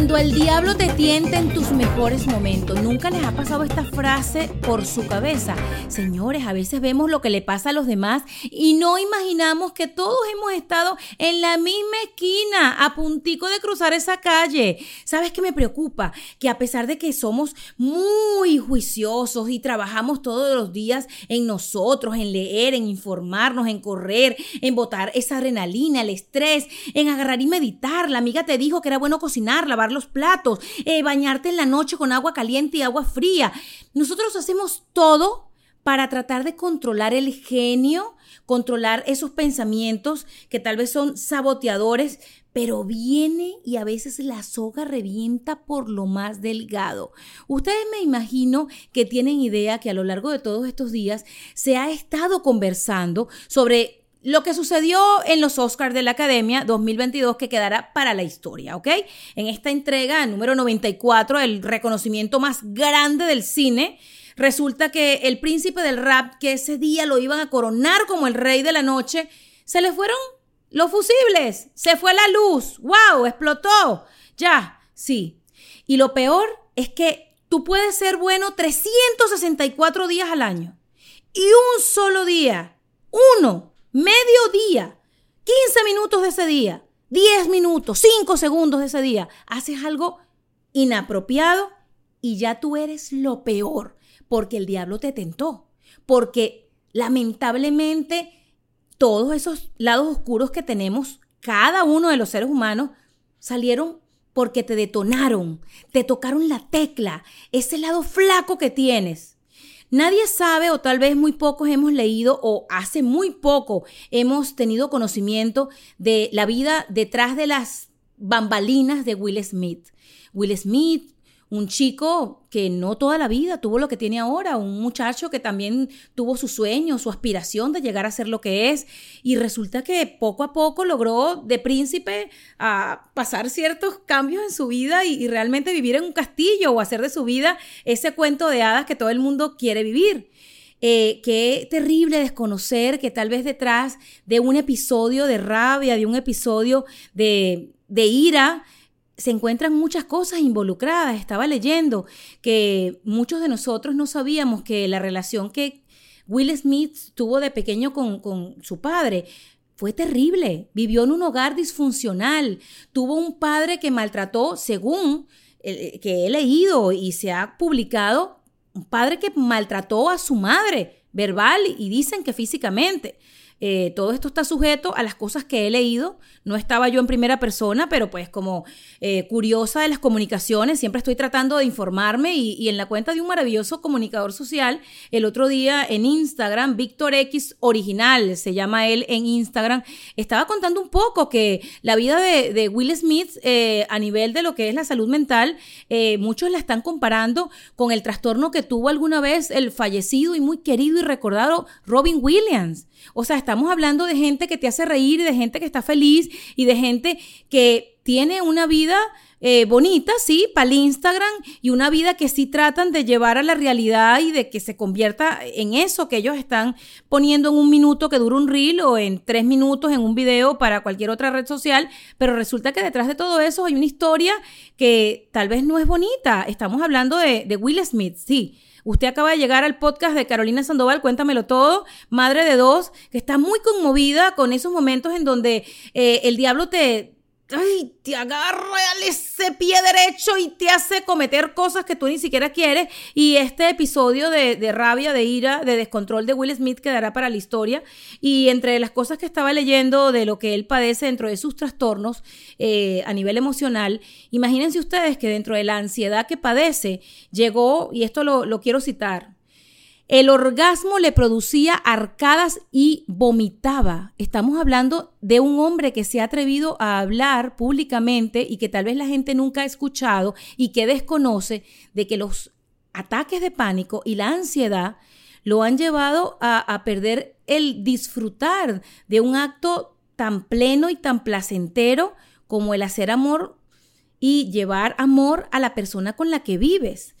Cuando el diablo te tienta en tus mejores momentos, ¿nunca les ha pasado esta frase por su cabeza? Señores, a veces vemos lo que le pasa a los demás y no imaginamos que todos hemos estado en la misma esquina, a puntico de cruzar esa calle. ¿Sabes qué me preocupa? Que a pesar de que somos muy juiciosos y trabajamos todos los días en nosotros, en leer, en informarnos, en correr, en botar esa adrenalina, el estrés, en agarrar y meditar. La amiga te dijo que era bueno cocinar lavar los platos, eh, bañarte en la noche con agua caliente y agua fría. Nosotros hacemos todo para tratar de controlar el genio, controlar esos pensamientos que tal vez son saboteadores, pero viene y a veces la soga revienta por lo más delgado. Ustedes me imagino que tienen idea que a lo largo de todos estos días se ha estado conversando sobre lo que sucedió en los Oscars de la Academia 2022 que quedará para la historia, ¿ok? En esta entrega número 94, el reconocimiento más grande del cine, resulta que el príncipe del rap, que ese día lo iban a coronar como el rey de la noche, se le fueron los fusibles, se fue la luz, wow, explotó, ya, sí. Y lo peor es que tú puedes ser bueno 364 días al año y un solo día, uno, Mediodía, 15 minutos de ese día, 10 minutos, 5 segundos de ese día, haces algo inapropiado y ya tú eres lo peor, porque el diablo te tentó, porque lamentablemente todos esos lados oscuros que tenemos, cada uno de los seres humanos, salieron porque te detonaron, te tocaron la tecla, ese lado flaco que tienes. Nadie sabe o tal vez muy pocos hemos leído o hace muy poco hemos tenido conocimiento de la vida detrás de las bambalinas de Will Smith. Will Smith, un chico que no toda la vida tuvo lo que tiene ahora, un muchacho que también tuvo su sueño, su aspiración de llegar a ser lo que es, y resulta que poco a poco logró de príncipe a pasar ciertos cambios en su vida y, realmente vivir en un castillo o hacer de su vida ese cuento de hadas que todo el mundo quiere vivir. Eh, qué terrible desconocer que tal vez detrás de un episodio de rabia, de un episodio de, de ira, se encuentran muchas cosas involucradas. Estaba leyendo que muchos de nosotros no sabíamos que la relación que Will Smith tuvo de pequeño con, su padre fue terrible. Vivió en un hogar disfuncional. Tuvo un padre que maltrató, según eh, que he leído y se ha publicado, un padre que maltrató a su madre verbal y dicen que físicamente. Eh, todo esto está sujeto a las cosas que he leído. No estaba yo en primera persona, pero pues como eh, curiosa de las comunicaciones, siempre estoy tratando de informarme y, en la cuenta de un maravilloso comunicador social, el otro día en Instagram, Víctor X Original, se llama él en Instagram, estaba contando un poco que la vida de, Will Smith eh, a nivel de lo que es la salud mental, muchos la están comparando con el trastorno que tuvo alguna vez el fallecido y muy querido y recordado Robin Williams. O sea, estamos hablando de gente que te hace reír, de gente que está feliz y de gente que tiene una vida eh, bonita, sí, para el Instagram y una vida que sí tratan de llevar a la realidad y de que se convierta en eso que ellos están poniendo en un minuto que dura un reel o en tres minutos en un video para cualquier otra red social, pero resulta que detrás de todo eso hay una historia que tal vez no es bonita. Estamos hablando de, de Will Smith, sí Usted acaba de llegar al podcast de Carolina Sandoval, cuéntamelo todo, madre de dos, que está muy conmovida con esos momentos en donde eh, el diablo te, ay, te agarra ese pie derecho y te hace cometer cosas que tú ni siquiera quieres. Y este episodio de, rabia, de ira, de descontrol de Will Smith quedará para la historia. Y entre las cosas que estaba leyendo de lo que él padece dentro de sus trastornos eh, a nivel emocional, imagínense ustedes que dentro de la ansiedad que padece, llegó, y esto lo, lo quiero citar, el orgasmo le producía arcadas y vomitaba. Estamos hablando de un hombre que se ha atrevido a hablar públicamente y que tal vez la gente nunca ha escuchado y que desconoce de que los ataques de pánico y la ansiedad lo han llevado a, perder el disfrutar de un acto tan pleno y tan placentero como el hacer amor y llevar amor a la persona con la que vives.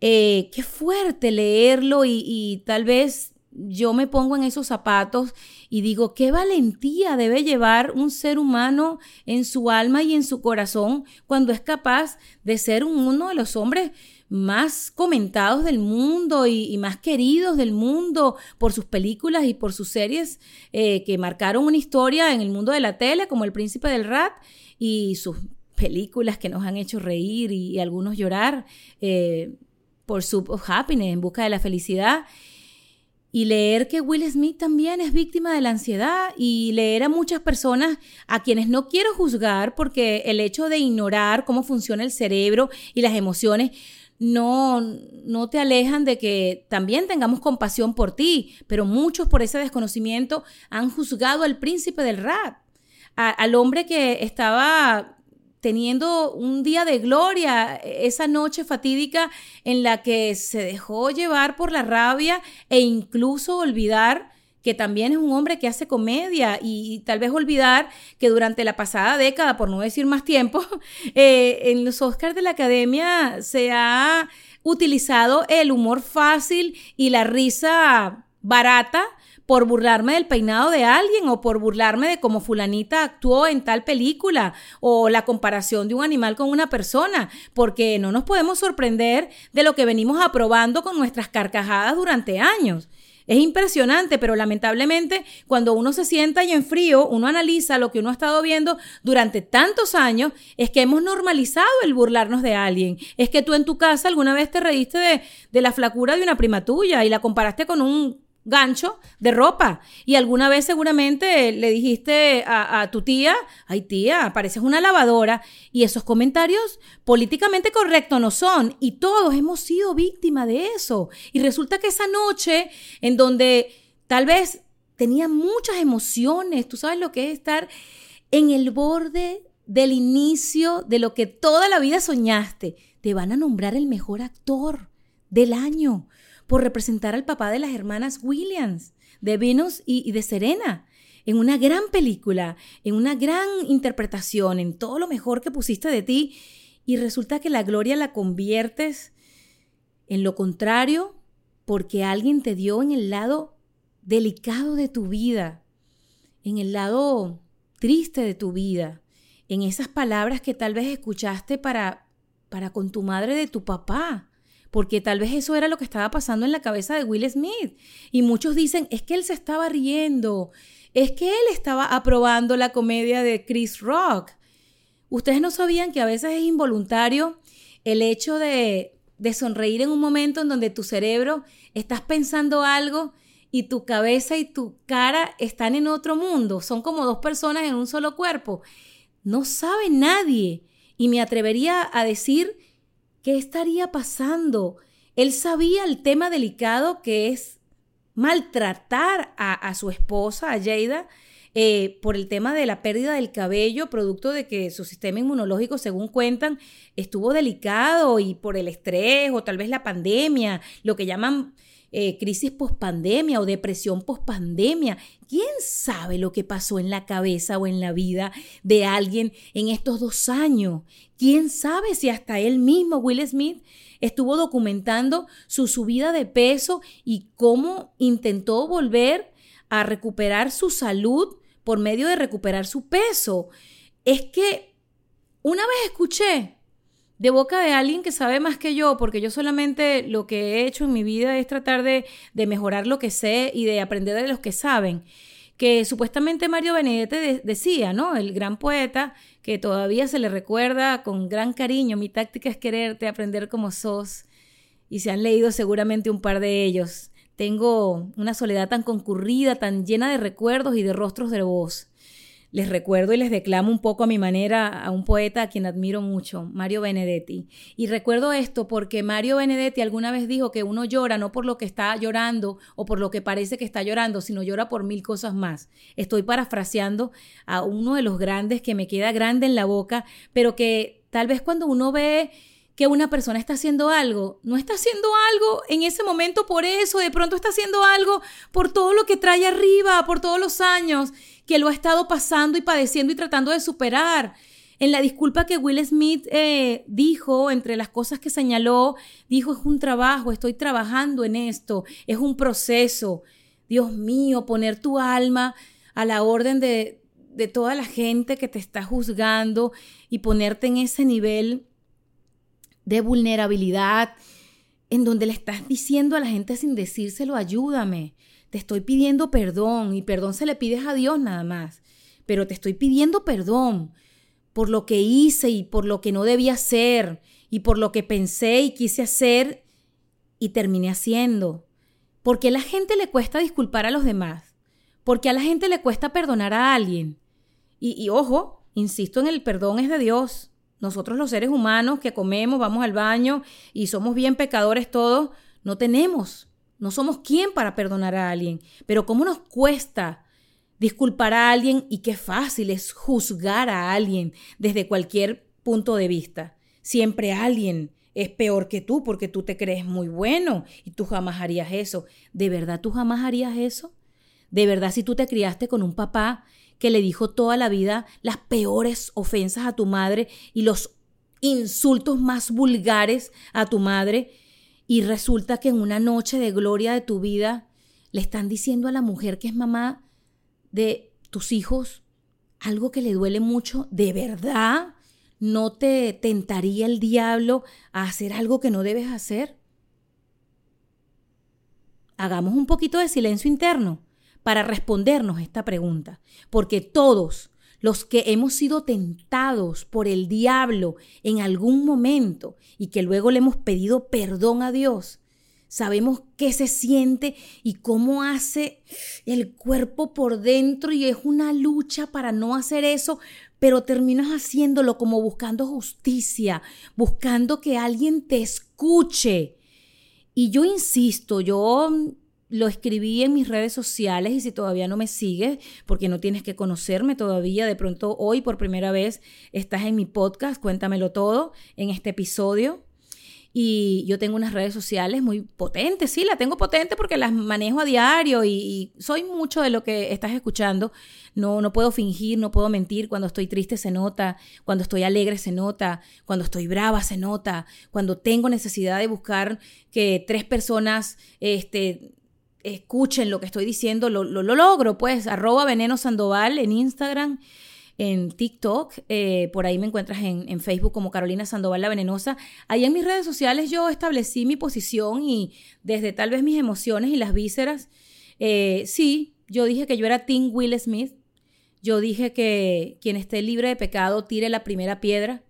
Eh, qué fuerte leerlo y, tal vez yo me pongo en esos zapatos y digo, qué valentía debe llevar un ser humano en su alma y en su corazón cuando es capaz de ser uno de los hombres más comentados del mundo y, más queridos del mundo por sus películas y por sus series eh, que marcaron una historia en el mundo de la tele, como El Príncipe del Rat, y sus películas que nos han hecho reír y, algunos llorar eh, por su Happiness, en busca de la felicidad. Y leer que Will Smith también es víctima de la ansiedad y leer a muchas personas a quienes no quiero juzgar porque el hecho de ignorar cómo funciona el cerebro y las emociones no, no te alejan de que también tengamos compasión por ti, pero muchos por ese desconocimiento han juzgado al príncipe del rap, al hombre que estaba teniendo un día de gloria, esa noche fatídica en la que se dejó llevar por la rabia e incluso olvidar que también es un hombre que hace comedia y, tal vez olvidar que durante la pasada década, por no decir más tiempo, eh, en los Oscars de la Academia se ha utilizado el humor fácil y la risa barata por burlarme del peinado de alguien o por burlarme de cómo fulanita actuó en tal película o la comparación de un animal con una persona, porque no nos podemos sorprender de lo que venimos aprobando con nuestras carcajadas durante años. Es impresionante, pero lamentablemente cuando uno se sienta y en frío, uno analiza lo que uno ha estado viendo durante tantos años, es que hemos normalizado el burlarnos de alguien. Es que tú en tu casa alguna vez te reíste de, de la flacura de una prima tuya y la comparaste con un gancho de ropa. Y alguna vez seguramente le dijiste a, tu tía, ay tía, pareces una lavadora. Y esos comentarios políticamente correctos no son. Y todos hemos sido víctimas de eso. Y resulta que esa noche en donde tal vez tenía muchas emociones, tú sabes lo que es estar en el borde del inicio de lo que toda la vida soñaste. Te van a nombrar el mejor actor del año por representar al papá de las hermanas Williams, de Venus y, de Serena, en una gran película, en una gran interpretación, en todo lo mejor que pusiste de ti, y resulta que la gloria la conviertes en lo contrario porque alguien te dio en el lado delicado de tu vida, en el lado triste de tu vida, en esas palabras que tal vez escuchaste para para con tu madre de tu papá, porque tal vez eso era lo que estaba pasando en la cabeza de Will Smith. Y muchos dicen, es que él se estaba riendo, es que él estaba aprobando la comedia de Chris Rock. Ustedes no sabían que a veces es involuntario el hecho de, de sonreír en un momento en donde tu cerebro estás pensando algo y tu cabeza y tu cara están en otro mundo. Son como dos personas en un solo cuerpo. No sabe nadie. Y me atrevería a decir ¿Qué estaría pasando? Él sabía el tema delicado que es maltratar a, su esposa, a Jada, eh, por el tema de la pérdida del cabello, producto de que su sistema inmunológico, según cuentan, estuvo delicado y por el estrés o tal vez la pandemia, lo que llaman eh, crisis pospandemia o depresión pospandemia. ¿Quién sabe lo que pasó en la cabeza o en la vida de alguien en estos dos años? ¿Quién sabe si hasta él mismo, Will Smith, estuvo documentando su subida de peso y cómo intentó volver a recuperar su salud por medio de recuperar su peso? Es que una vez escuché de boca de alguien que sabe más que yo, porque yo solamente lo que he hecho en mi vida es tratar de, mejorar lo que sé y de aprender de los que saben, que supuestamente Mario Benedetti decía, ¿no? El gran poeta que todavía se le recuerda con gran cariño, mi táctica es quererte, aprender como sos, y se han leído seguramente un par de ellos. Tengo una soledad tan concurrida, tan llena de recuerdos y de rostros de voz les recuerdo y les declamo un poco a mi manera a un poeta a quien admiro mucho, Mario Benedetti. Y recuerdo esto porque Mario Benedetti alguna vez dijo que uno llora no por lo que está llorando o por lo que parece que está llorando, sino llora por mil cosas más. Estoy parafraseando a uno de los grandes que me queda grande en la boca, pero que tal vez cuando uno ve que una persona está haciendo algo, no está haciendo algo en ese momento por eso, de pronto está haciendo algo por todo lo que trae arriba, por todos los años que lo ha estado pasando y padeciendo y tratando de superar. En la disculpa que Will Smith eh, dijo, entre las cosas que señaló, dijo, es un trabajo, estoy trabajando en esto, es un proceso. Dios mío, poner tu alma a la orden de, de toda la gente que te está juzgando y ponerte en ese nivel de vulnerabilidad en donde le estás diciendo a la gente sin decírselo, ayúdame, te estoy pidiendo perdón y perdón se le pides a Dios nada más, pero te estoy pidiendo perdón por lo que hice y por lo que no debía hacer y por lo que pensé y quise hacer y terminé haciendo. Porque a la gente le cuesta disculpar a los demás, porque a la gente le cuesta perdonar a alguien. Y, y ojo, insisto en el perdón es de Dios. Nosotros los seres humanos que comemos, vamos al baño y somos bien pecadores todos, no tenemos, no somos quien para perdonar a alguien. Pero ¿cómo nos cuesta disculpar a alguien y qué fácil es juzgar a alguien desde cualquier punto de vista? Siempre alguien es peor que tú porque tú te crees muy bueno y tú jamás harías eso. ¿De verdad tú jamás harías eso? ¿De verdad si tú te criaste con un papá que le dijo toda la vida las peores ofensas a tu madre y los insultos más vulgares a tu madre. Y resulta que en una noche de gloria de tu vida le están diciendo a la mujer que es mamá de tus hijos algo que le duele mucho, ¿de verdad no te tentaría el diablo a hacer algo que no debes hacer? Hagamos un poquito de silencio interno para respondernos esta pregunta, porque todos los que hemos sido tentados por el diablo en algún momento y que luego le hemos pedido perdón a Dios, sabemos qué se siente y cómo hace el cuerpo por dentro y es una lucha para no hacer eso, pero terminas haciéndolo como buscando justicia, buscando que alguien te escuche. Y yo insisto, yo lo escribí en mis redes sociales y si todavía no me sigues, porque no tienes que conocerme todavía, de pronto hoy por primera vez estás en mi podcast, cuéntamelo todo en este episodio. Y yo tengo unas redes sociales muy potentes, sí, la tengo potente porque las manejo a diario y, soy mucho de lo que estás escuchando. No, no puedo fingir, no puedo mentir. Cuando estoy triste se nota, cuando estoy alegre se nota, cuando estoy brava se nota, cuando tengo necesidad de buscar que tres personas este, escuchen lo que estoy diciendo, lo, lo, logro, pues, arroba veneno sandoval en Instagram, en TikTok, eh, por ahí me encuentras en, Facebook como Carolina Sandoval la Venenosa. Ahí en mis redes sociales yo establecí mi posición y desde tal vez mis emociones y las vísceras, eh, sí, yo dije que yo era Tim Will Smith, yo dije que quien esté libre de pecado tire la primera piedra.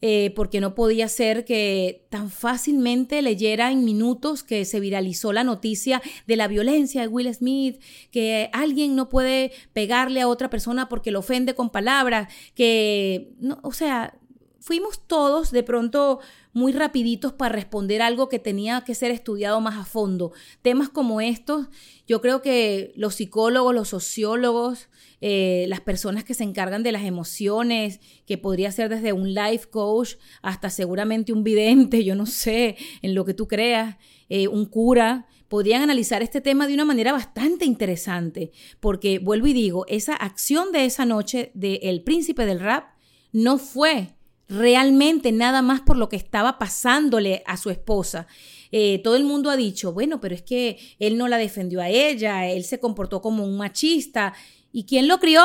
Eh, porque no podía ser que tan fácilmente leyera en minutos que se viralizó la noticia de la violencia de Will Smith, que alguien no puede pegarle a otra persona porque lo ofende con palabras, que, no, o sea, fuimos todos de pronto muy rapiditos para responder algo que tenía que ser estudiado más a fondo. Temas como estos, yo creo que los psicólogos, los sociólogos, eh, las personas que se encargan de las emociones, que podría ser desde un life coach hasta seguramente un vidente, yo no sé, en lo que tú creas, eh, un cura, podrían analizar este tema de una manera bastante interesante, porque vuelvo y digo, esa acción de esa noche del príncipe del rap no fue realmente nada más por lo que estaba pasándole a su esposa. Eh, todo el mundo ha dicho, bueno, pero es que él no la defendió a ella, él se comportó como un machista. ¿Y quién lo crió?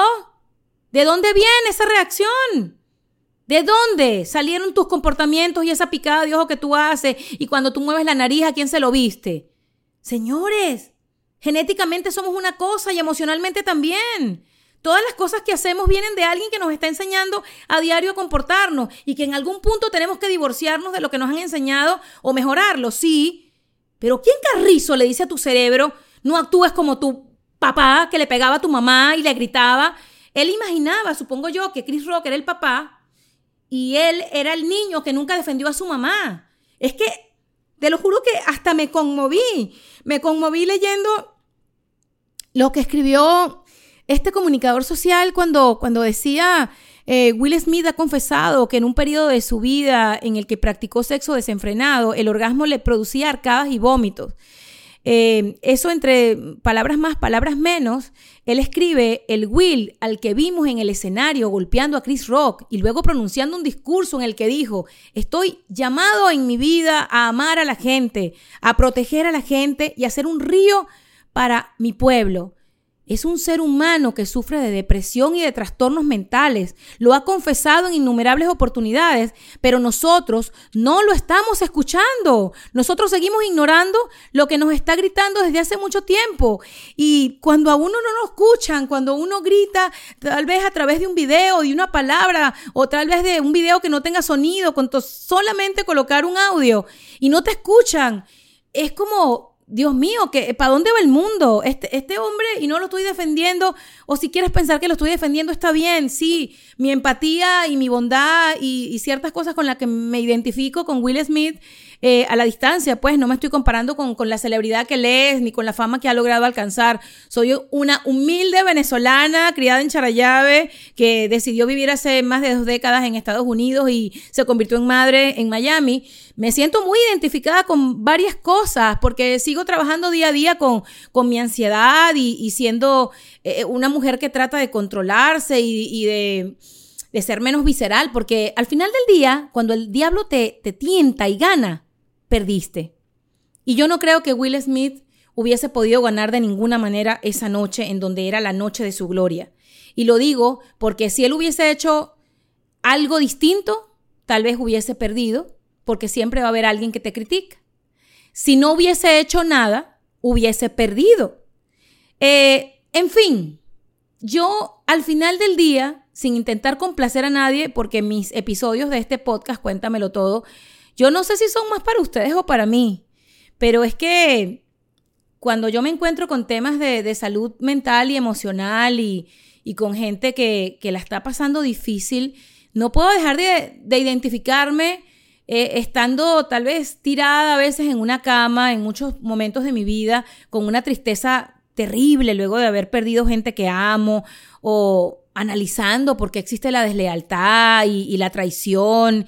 ¿De dónde viene esa reacción? ¿De dónde salieron tus comportamientos y esa picada de ojo que tú haces y cuando tú mueves la nariz a quién se lo viste? Señores, genéticamente somos una cosa y emocionalmente también. Todas las cosas que hacemos vienen de alguien que nos está enseñando a diario a comportarnos y que en algún punto tenemos que divorciarnos de lo que nos han enseñado o mejorarlo, sí. Pero ¿quién carrizo le dice a tu cerebro, no actúes como tu papá que le pegaba a tu mamá y le gritaba? Él imaginaba, supongo yo, que Chris Rock era el papá y él era el niño que nunca defendió a su mamá. Es que, te lo juro que hasta me conmoví. Me conmoví leyendo lo que escribió este comunicador social cuando, cuando decía, eh, Will Smith ha confesado que en un periodo de su vida en el que practicó sexo desenfrenado, el orgasmo le producía arcadas y vómitos. Eh, eso entre palabras más, palabras menos, él escribe el Will al que vimos en el escenario golpeando a Chris Rock y luego pronunciando un discurso en el que dijo, estoy llamado en mi vida a amar a la gente, a proteger a la gente y a ser un río para mi pueblo. Es un ser humano que sufre de depresión y de trastornos mentales. Lo ha confesado en innumerables oportunidades, pero nosotros no lo estamos escuchando. Nosotros seguimos ignorando lo que nos está gritando desde hace mucho tiempo. Y cuando a uno no nos escuchan, cuando uno grita, tal vez a través de un video, de una palabra, o tal vez de un video que no tenga sonido, con solamente colocar un audio, y no te escuchan, es como Dios mío, ¿para dónde va el mundo? Este, este hombre, y no lo estoy defendiendo, o si quieres pensar que lo estoy defendiendo, está bien, sí, mi empatía y mi bondad y ciertas cosas con las que me identifico con Will Smith eh, a la distancia, pues no me estoy comparando con, la celebridad que él es ni con la fama que ha logrado alcanzar. Soy una humilde venezolana criada en Charayave que decidió vivir hace más de dos décadas en Estados Unidos y se convirtió en madre en Miami. Me siento muy identificada con varias cosas porque sigo trabajando día a día con, con mi ansiedad y, siendo eh, una mujer que trata de controlarse y, de de ser menos visceral, porque al final del día, cuando el diablo te, te tienta y gana, perdiste. Y yo no creo que Will Smith hubiese podido ganar de ninguna manera esa noche en donde era la noche de su gloria. Y lo digo porque si él hubiese hecho algo distinto, tal vez hubiese perdido, porque siempre va a haber alguien que te critica. Si no hubiese hecho nada, hubiese perdido. Eh, en fin, yo al final del día, sin intentar complacer a nadie, porque mis episodios de este podcast, cuéntamelo todo, yo no sé si son más para ustedes o para mí, pero es que cuando yo me encuentro con temas de, salud mental y emocional y, con gente que, la está pasando difícil, no puedo dejar de, identificarme eh, estando tal vez tirada a veces en una cama en muchos momentos de mi vida con una tristeza terrible luego de haber perdido gente que amo o analizando por qué existe la deslealtad y, y la traición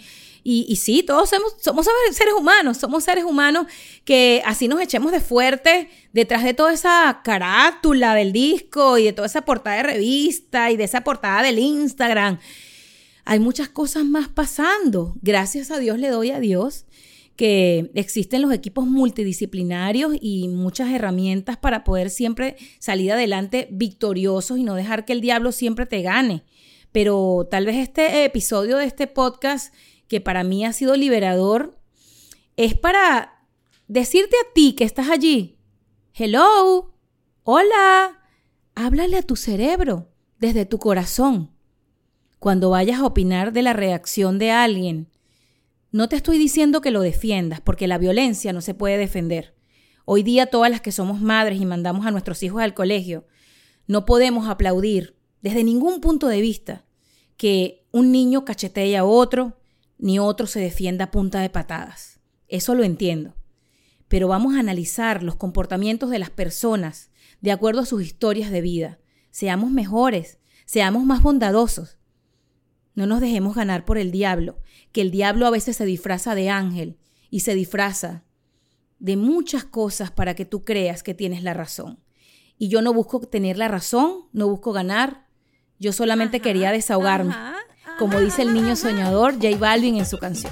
y, sí, todos somos, somos, seres humanos, somos seres humanos que así nos echemos de fuerte detrás de toda esa carátula del disco y de toda esa portada de revista y de esa portada del Instagram. Hay muchas cosas más pasando. Gracias a Dios le doy a Dios que existen los equipos multidisciplinarios y muchas herramientas para poder siempre salir adelante victoriosos y no dejar que el diablo siempre te gane. Pero tal vez este episodio de este podcast que para mí ha sido liberador, es para decirte a ti que estás allí, hello, hola, háblale a tu cerebro desde tu corazón. Cuando vayas a opinar de la reacción de alguien, no te estoy diciendo que lo defiendas, porque la violencia no se puede defender. Hoy día todas las que somos madres y mandamos a nuestros hijos al colegio, no podemos aplaudir desde ningún punto de vista que un niño cachetee a otro, ni otro se defienda a punta de patadas. Eso lo entiendo. Pero vamos a analizar los comportamientos de las personas de acuerdo a sus historias de vida. Seamos mejores, seamos más bondadosos. No nos dejemos ganar por el diablo, que el diablo a veces se disfraza de ángel y se disfraza de muchas cosas para que tú creas que tienes la razón. Y yo no busco tener la razón, no busco ganar, yo solamente quería desahogarme como dice el niño soñador J Balvin en su canción.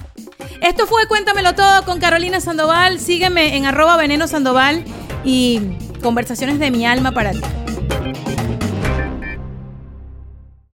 Esto fue Cuéntamelo Todo con Carolina Sandoval. Sígueme en arroba veneno Sandoval y conversaciones de mi alma para ti.